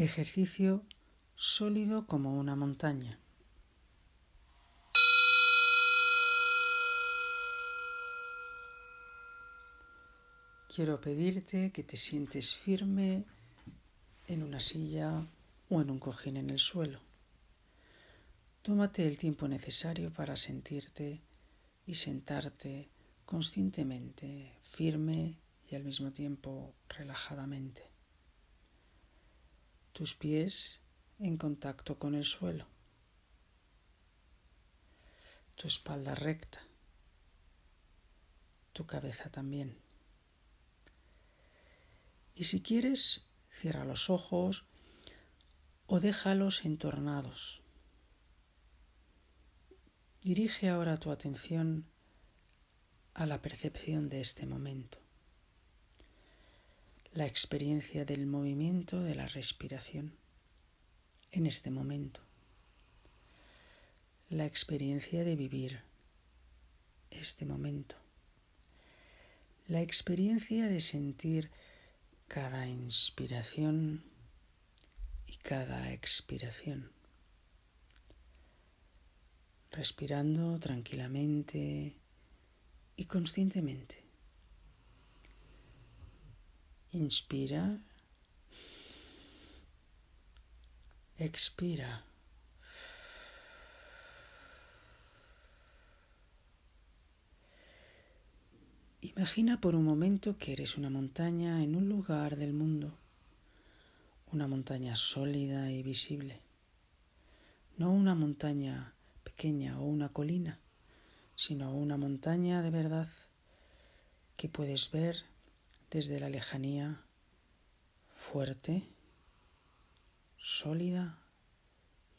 Ejercicio sólido como una montaña. Quiero pedirte que te sientes firme en una silla o en un cojín en el suelo. Tómate el tiempo necesario para sentirte y sentarte conscientemente, firme y al mismo tiempo relajadamente tus pies en contacto con el suelo, tu espalda recta, tu cabeza también. Y si quieres, cierra los ojos o déjalos entornados. Dirige ahora tu atención a la percepción de este momento la experiencia del movimiento de la respiración en este momento, la experiencia de vivir este momento, la experiencia de sentir cada inspiración y cada expiración, respirando tranquilamente y conscientemente. Inspira. Expira. Imagina por un momento que eres una montaña en un lugar del mundo, una montaña sólida y visible, no una montaña pequeña o una colina, sino una montaña de verdad que puedes ver desde la lejanía, fuerte, sólida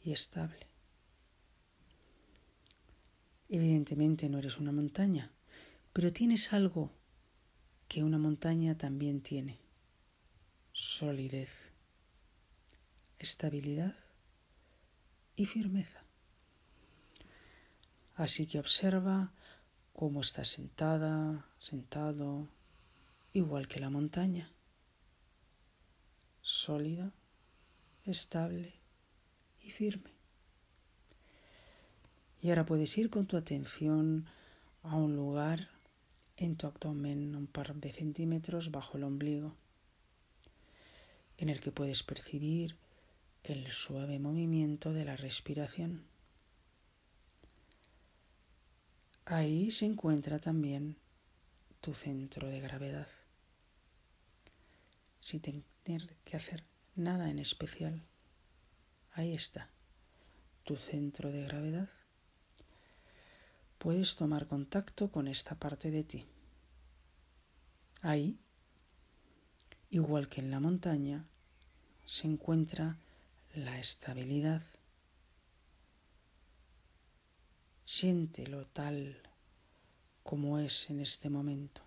y estable. Evidentemente no eres una montaña, pero tienes algo que una montaña también tiene. Solidez, estabilidad y firmeza. Así que observa cómo estás sentada, sentado, igual que la montaña, sólida, estable y firme. Y ahora puedes ir con tu atención a un lugar en tu abdomen un par de centímetros bajo el ombligo, en el que puedes percibir el suave movimiento de la respiración. Ahí se encuentra también tu centro de gravedad sin tener que hacer nada en especial. Ahí está, tu centro de gravedad. Puedes tomar contacto con esta parte de ti. Ahí, igual que en la montaña, se encuentra la estabilidad. Siéntelo tal como es en este momento,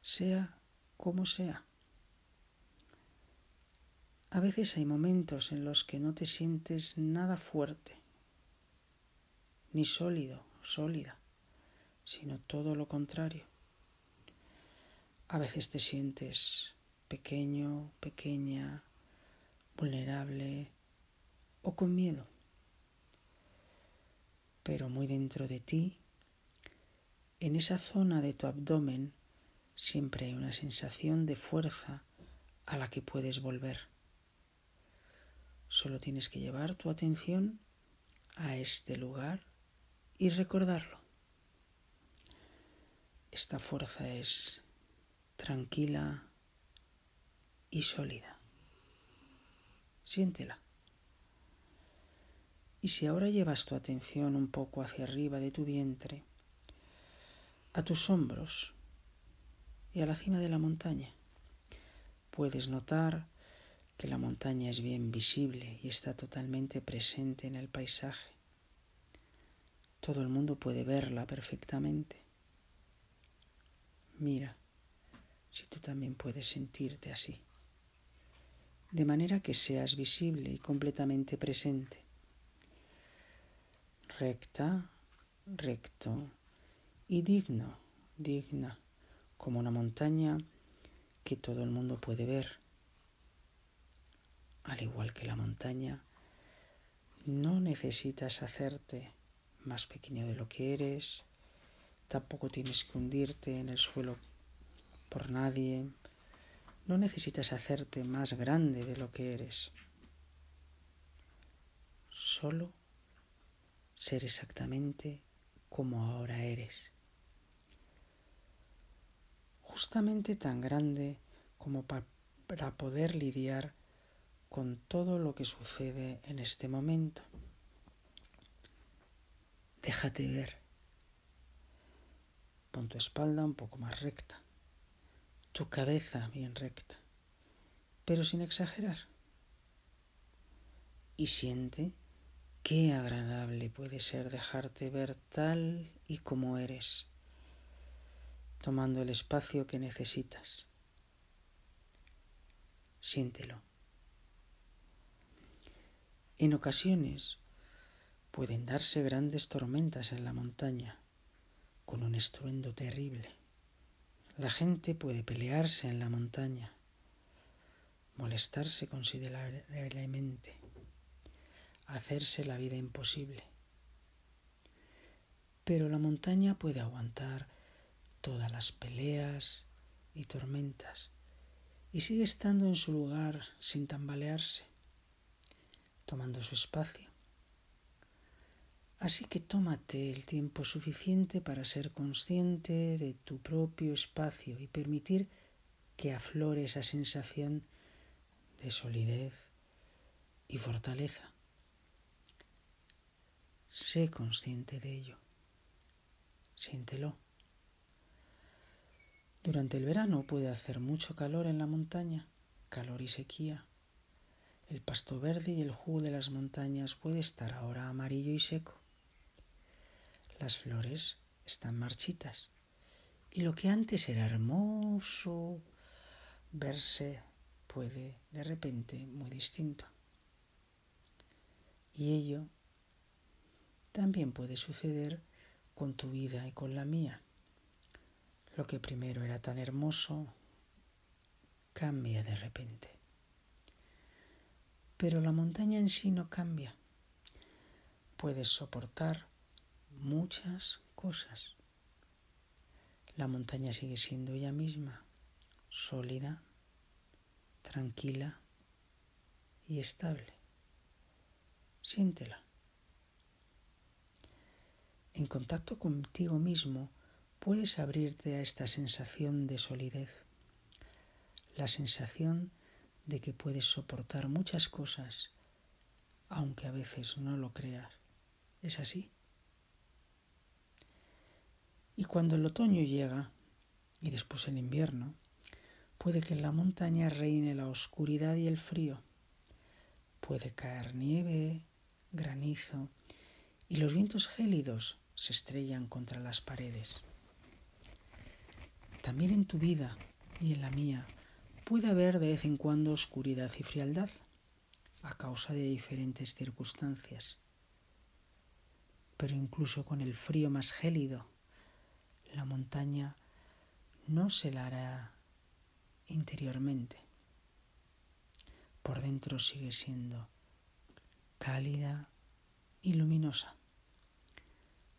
sea como sea. A veces hay momentos en los que no te sientes nada fuerte, ni sólido, sólida, sino todo lo contrario. A veces te sientes pequeño, pequeña, vulnerable o con miedo. Pero muy dentro de ti, en esa zona de tu abdomen, siempre hay una sensación de fuerza a la que puedes volver. Solo tienes que llevar tu atención a este lugar y recordarlo. Esta fuerza es tranquila y sólida. Siéntela. Y si ahora llevas tu atención un poco hacia arriba de tu vientre, a tus hombros y a la cima de la montaña, puedes notar que la montaña es bien visible y está totalmente presente en el paisaje. Todo el mundo puede verla perfectamente. Mira si tú también puedes sentirte así, de manera que seas visible y completamente presente. Recta, recto y digno, digna, como una montaña que todo el mundo puede ver al igual que la montaña, no necesitas hacerte más pequeño de lo que eres, tampoco tienes que hundirte en el suelo por nadie, no necesitas hacerte más grande de lo que eres, solo ser exactamente como ahora eres, justamente tan grande como para poder lidiar con todo lo que sucede en este momento. Déjate ver. Pon tu espalda un poco más recta, tu cabeza bien recta, pero sin exagerar. Y siente qué agradable puede ser dejarte ver tal y como eres, tomando el espacio que necesitas. Siéntelo. En ocasiones pueden darse grandes tormentas en la montaña, con un estruendo terrible. La gente puede pelearse en la montaña, molestarse considerablemente, hacerse la vida imposible. Pero la montaña puede aguantar todas las peleas y tormentas y sigue estando en su lugar sin tambalearse tomando su espacio. Así que tómate el tiempo suficiente para ser consciente de tu propio espacio y permitir que aflore esa sensación de solidez y fortaleza. Sé consciente de ello. Siéntelo. Durante el verano puede hacer mucho calor en la montaña, calor y sequía. El pasto verde y el jugo de las montañas puede estar ahora amarillo y seco. Las flores están marchitas y lo que antes era hermoso verse puede de repente muy distinto. Y ello también puede suceder con tu vida y con la mía. Lo que primero era tan hermoso cambia de repente. Pero la montaña en sí no cambia. Puedes soportar muchas cosas. La montaña sigue siendo ella misma, sólida, tranquila y estable. Siéntela. En contacto contigo mismo puedes abrirte a esta sensación de solidez, la sensación de que puedes soportar muchas cosas, aunque a veces no lo creas. ¿Es así? Y cuando el otoño llega, y después el invierno, puede que en la montaña reine la oscuridad y el frío. Puede caer nieve, granizo, y los vientos gélidos se estrellan contra las paredes. También en tu vida y en la mía Puede haber de vez en cuando oscuridad y frialdad a causa de diferentes circunstancias. Pero incluso con el frío más gélido, la montaña no se la hará interiormente. Por dentro sigue siendo cálida y luminosa.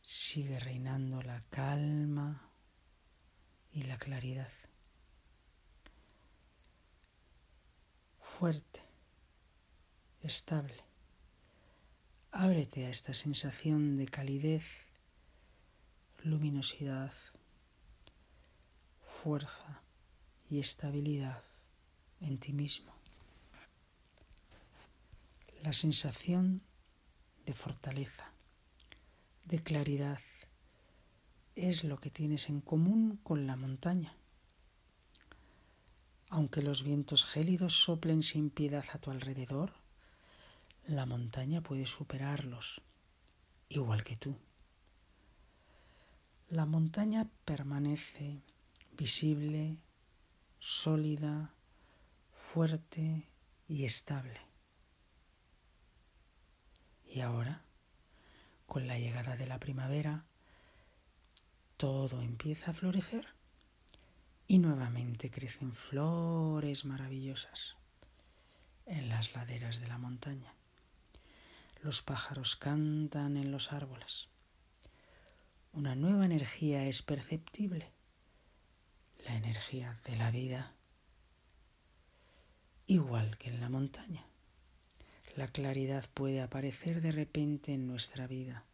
Sigue reinando la calma y la claridad. Fuerte, estable. Ábrete a esta sensación de calidez, luminosidad, fuerza y estabilidad en ti mismo. La sensación de fortaleza, de claridad, es lo que tienes en común con la montaña. Aunque los vientos gélidos soplen sin piedad a tu alrededor, la montaña puede superarlos, igual que tú. La montaña permanece visible, sólida, fuerte y estable. Y ahora, con la llegada de la primavera, todo empieza a florecer y nuevamente crecen flores maravillosas. en las laderas de la montaña. Los pájaros cantan en los árboles. Una nueva energía es perceptible, la energía de la vida, igual que en la montaña. La claridad puede aparecer de repente en nuestra vida,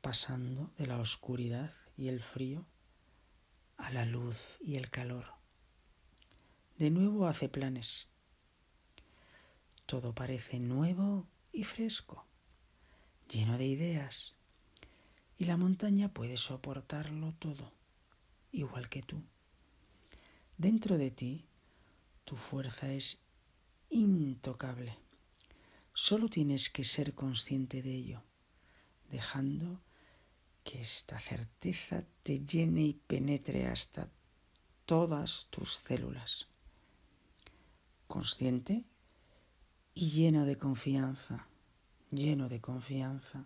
pasando de la oscuridad y el frío a la luz y el calor. De nuevo hace planes. Todo parece nuevo y fresco, lleno de ideas, y la montaña puede soportarlo todo, igual que tú. Dentro de ti, tu fuerza es intocable. Solo tienes que ser consciente de ello, dejando que esta certeza te llene y penetre hasta todas tus células. Consciente y lleno de confianza, lleno de confianza,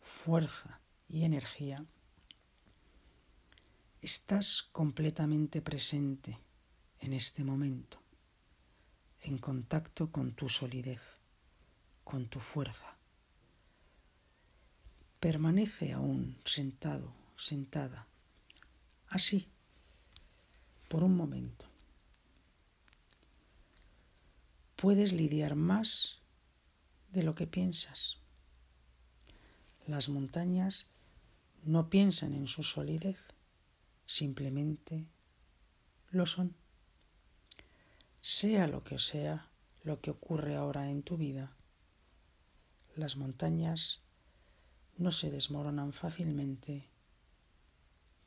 fuerza y energía, estás completamente presente en este momento, en contacto con tu solidez con tu fuerza. Permanece aún sentado, sentada, así, por un momento. Puedes lidiar más de lo que piensas. Las montañas no piensan en su solidez, simplemente lo son. Sea lo que sea lo que ocurre ahora en tu vida, las montañas no se desmoronan fácilmente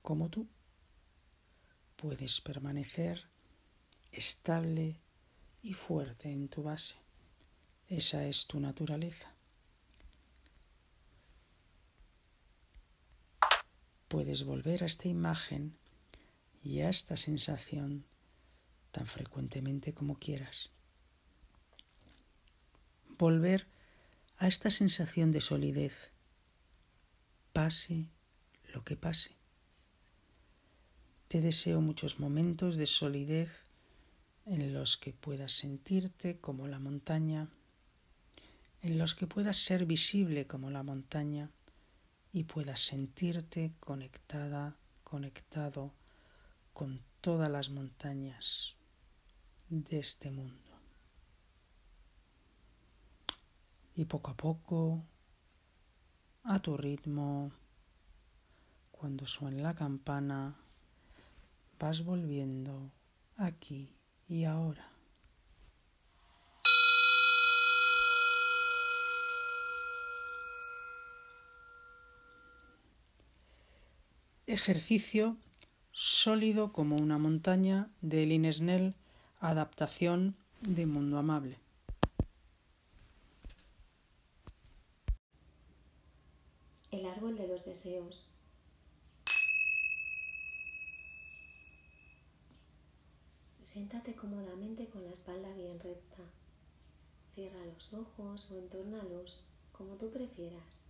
como tú. Puedes permanecer estable y fuerte en tu base. Esa es tu naturaleza. Puedes volver a esta imagen y a esta sensación tan frecuentemente como quieras. Volver a esta sensación de solidez, pase lo que pase. Te deseo muchos momentos de solidez en los que puedas sentirte como la montaña, en los que puedas ser visible como la montaña y puedas sentirte conectada, conectado con todas las montañas de este mundo. y poco a poco, a tu ritmo, cuando suene la campana, vas volviendo aquí y ahora. Ejercicio sólido como una montaña de Linesnell, adaptación de mundo amable. Deseos. Siéntate cómodamente con la espalda bien recta. Cierra los ojos o entórnalos como tú prefieras.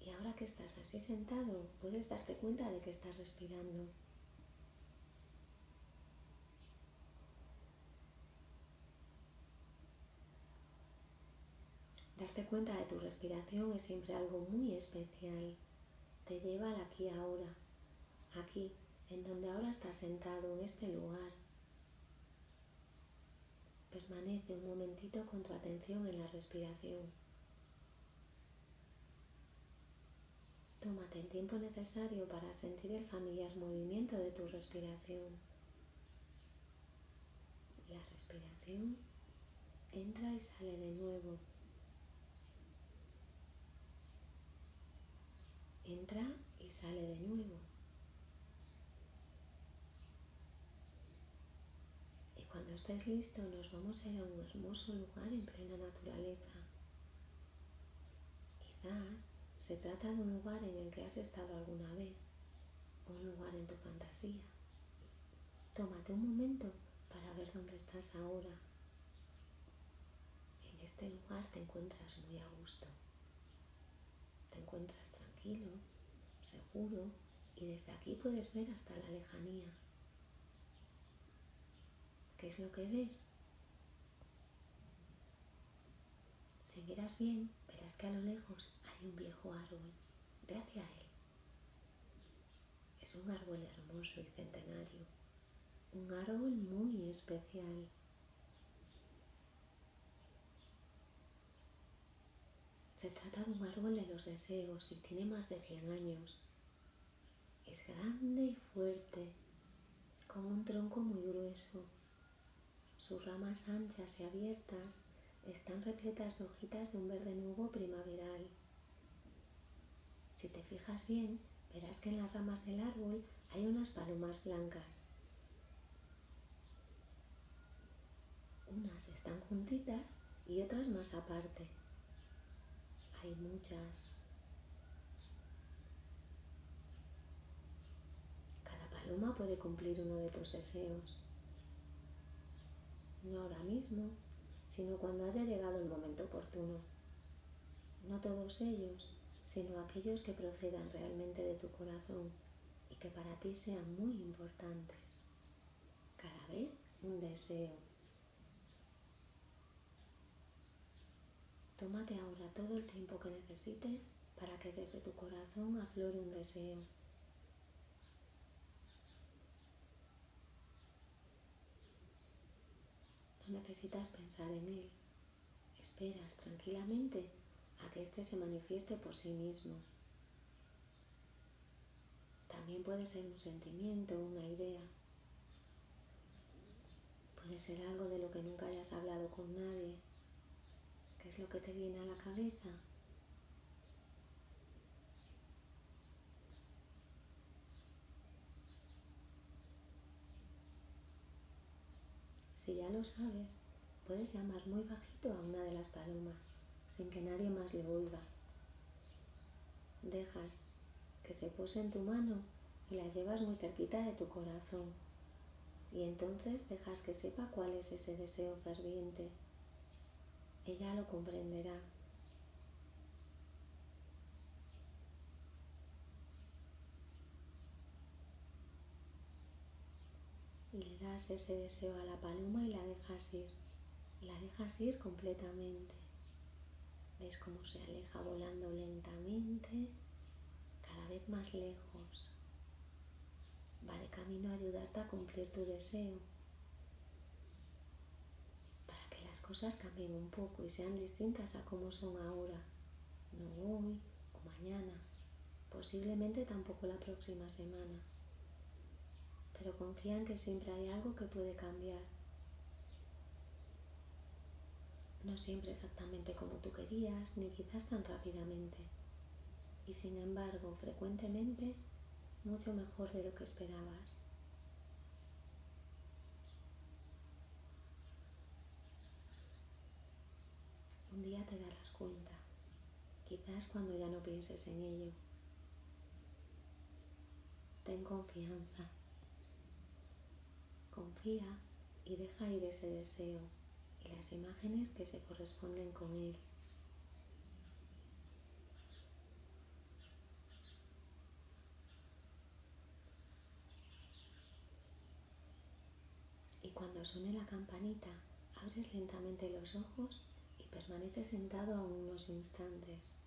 Y ahora que estás así sentado, puedes darte cuenta de que estás respirando. Darte cuenta de tu respiración es siempre algo muy especial. Te lleva al aquí ahora, aquí, en donde ahora estás sentado, en este lugar. Permanece un momentito con tu atención en la respiración. Tómate el tiempo necesario para sentir el familiar movimiento de tu respiración. La respiración entra y sale de nuevo. Entra y sale de nuevo. Y cuando estés listo nos vamos a ir a un hermoso lugar en plena naturaleza. Quizás se trata de un lugar en el que has estado alguna vez un lugar en tu fantasía. Tómate un momento para ver dónde estás ahora. En este lugar te encuentras muy a gusto. Te encuentras tranquilo, seguro y desde aquí puedes ver hasta la lejanía. ¿Qué es lo que ves? Si miras bien, verás que a lo lejos hay un viejo árbol. Ve hacia él. Es un árbol hermoso y centenario. Un árbol muy especial. Se trata de un árbol de los deseos y tiene más de 100 años. Es grande y fuerte, con un tronco muy grueso. Sus ramas anchas y abiertas están repletas de hojitas de un verde nuevo primaveral. Si te fijas bien, verás que en las ramas del árbol hay unas palomas blancas. Unas están juntitas y otras más aparte hay muchas. Cada paloma puede cumplir uno de tus deseos. No ahora mismo, sino cuando haya llegado el momento oportuno. No todos ellos, sino aquellos que procedan realmente de tu corazón y que para ti sean muy importantes. Cada vez un deseo. Tómate ahora todo el tiempo que necesites para que desde tu corazón aflore un deseo. No necesitas pensar en él. Esperas tranquilamente a que éste se manifieste por sí mismo. También puede ser un sentimiento, una idea. Puede ser algo de lo que nunca hayas hablado con nadie ¿Qué es lo que te viene a la cabeza? Si ya lo sabes, puedes llamar muy bajito a una de las palomas, sin que nadie más le oiga. Dejas que se pose en tu mano y la llevas muy cerquita de tu corazón. Y entonces dejas que sepa cuál es ese deseo ferviente ella lo comprenderá. Le das ese deseo a la paloma y la dejas ir. La dejas ir completamente. Ves cómo se aleja volando lentamente, cada vez más lejos. Va de camino a ayudarte a cumplir tu deseo cosas cambien un poco y sean distintas a como son ahora, no hoy o mañana, posiblemente tampoco la próxima semana. Pero confía en que siempre hay algo que puede cambiar. No siempre exactamente como tú querías, ni quizás tan rápidamente. Y sin embargo, frecuentemente, mucho mejor de lo que esperabas. Un día te darás cuenta, quizás cuando ya no pienses en ello. Ten confianza. Confía y deja ir ese deseo y las imágenes que se corresponden con él. Y cuando suene la campanita, abres lentamente los ojos Permanece sentado a unos instantes.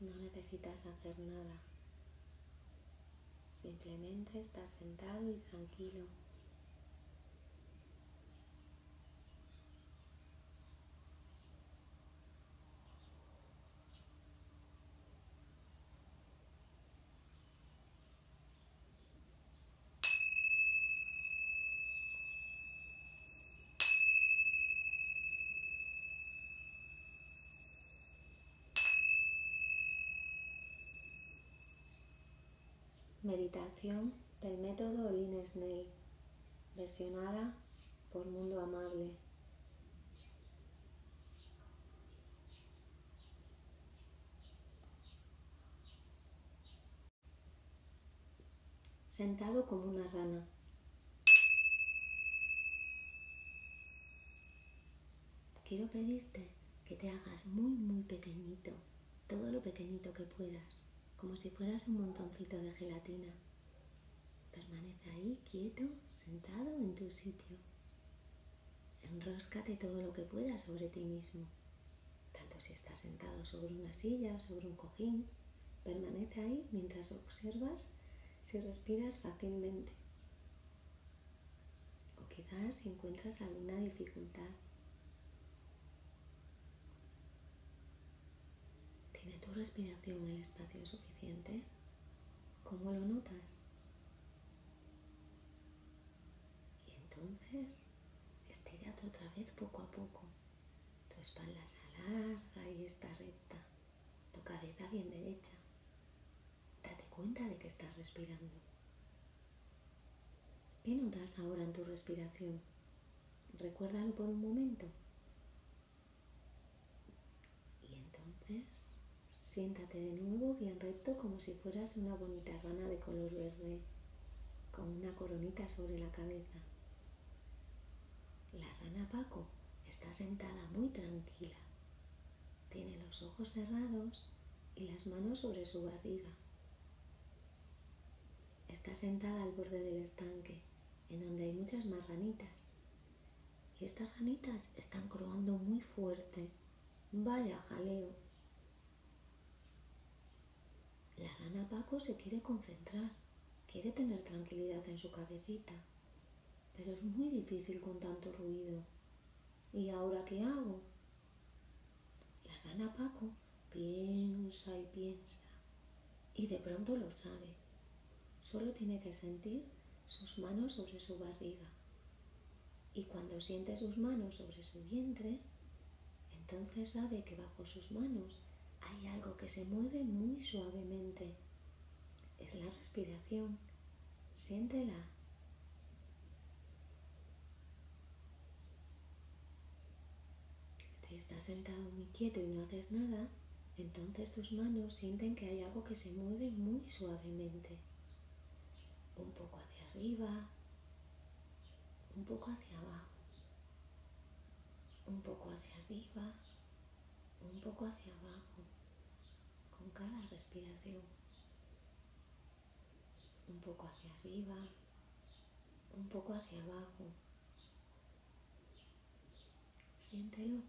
No necesitas hacer nada. Simplemente estar sentado y tranquilo. Meditación del método Olin Snell, versionada por Mundo Amable. Sentado como una rana. Quiero pedirte que te hagas muy, muy pequeñito, todo lo pequeñito que puedas como si fueras un montoncito de gelatina. Permanece ahí quieto, sentado en tu sitio. Enróscate todo lo que puedas sobre ti mismo. Tanto si estás sentado sobre una silla o sobre un cojín, permanece ahí mientras observas si respiras fácilmente. O quizás si encuentras alguna dificultad. ¿Tiene tu respiración el espacio suficiente? ¿Cómo lo notas? Y entonces estírate otra vez poco a poco. Tu espalda se alarga y está recta. Tu cabeza bien derecha. Date cuenta de que estás respirando. ¿Qué notas ahora en tu respiración? Recuérdalo por un momento. Y entonces Siéntate de nuevo bien recto como si fueras una bonita rana de color verde con una coronita sobre la cabeza. La rana Paco está sentada muy tranquila. Tiene los ojos cerrados y las manos sobre su barriga. Está sentada al borde del estanque, en donde hay muchas más ranitas. Y estas ranitas están croando muy fuerte. Vaya jaleo. La rana Paco se quiere concentrar, quiere tener tranquilidad en su cabecita, pero es muy difícil con tanto ruido. ¿Y ahora qué hago? La rana Paco piensa y piensa y de pronto lo sabe. Solo tiene que sentir sus manos sobre su barriga. Y cuando siente sus manos sobre su vientre, entonces sabe que bajo sus manos hay algo que se mueve muy suavemente. Es la respiración. Siéntela. Si estás sentado muy quieto y no haces nada, entonces tus manos sienten que hay algo que se mueve muy suavemente. Un poco hacia arriba, un poco hacia abajo, un poco hacia arriba, un poco hacia abajo con cada respiración. Un poco hacia arriba, un poco hacia abajo. Siéntelo.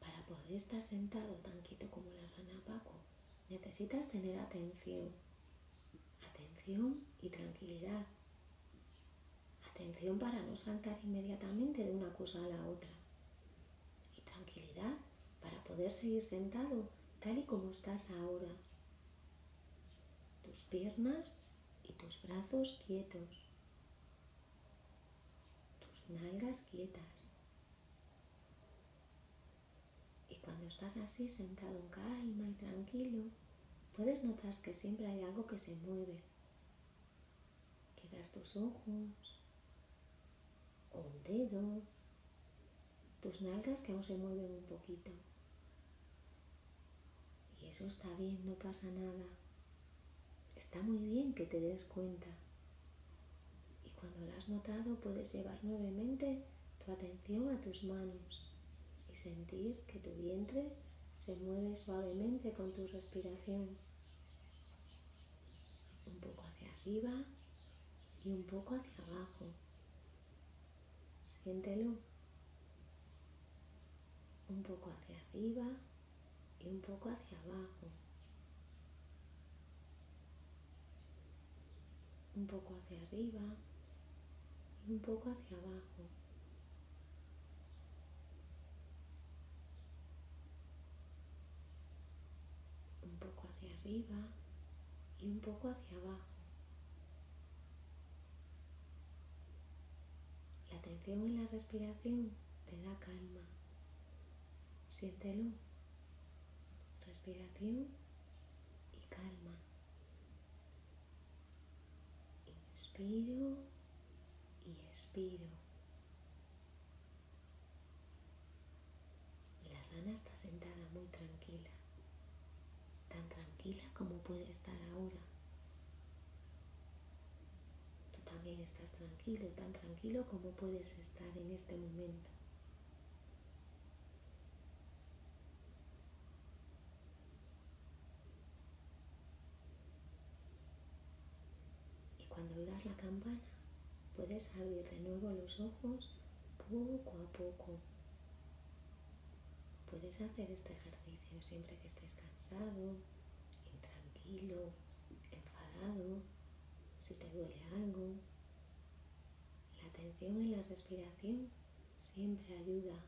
Para poder estar sentado tan quieto como la rana Paco, necesitas tener atención. Atención y tranquilidad. Atención para no saltar inmediatamente de una cosa a la otra tranquilidad para poder seguir sentado tal y como estás ahora. Tus piernas y tus brazos quietos. Tus nalgas quietas. Y cuando estás así sentado en calma y tranquilo, puedes notar que siempre hay algo que se mueve. Quizás tus ojos un dedo tus nalgas que aún se mueven un poquito. Y eso está bien, no pasa nada. Está muy bien que te des cuenta. Y cuando lo has notado puedes llevar nuevamente tu atención a tus manos y sentir que tu vientre se mueve suavemente con tu respiración. Un poco hacia arriba y un poco hacia abajo. Siéntelo un poco hacia arriba y un poco hacia abajo. Un poco hacia arriba y un poco hacia abajo. Un poco hacia arriba y un poco hacia abajo. La atención en la respiración te da calma. Siéntelo. Respiración y calma. Inspiro y expiro. La rana está sentada muy tranquila, tan tranquila como puede estar ahora. Tú también estás tranquilo, tan tranquilo como puedes estar en este momento. oigas la campana, puedes abrir de nuevo los ojos poco a poco. Puedes hacer este ejercicio siempre que estés cansado, intranquilo, enfadado, si te duele algo. La atención en la respiración siempre ayuda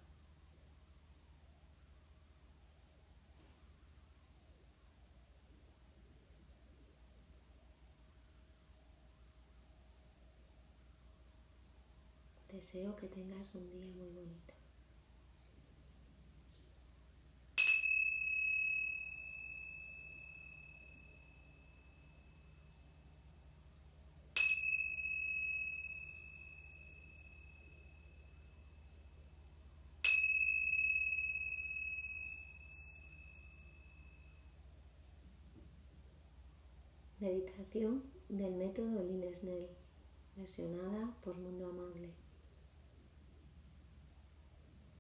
Deseo que tengas un día muy bonito. Meditación del método Linesnell, versionada por Mundo Amable.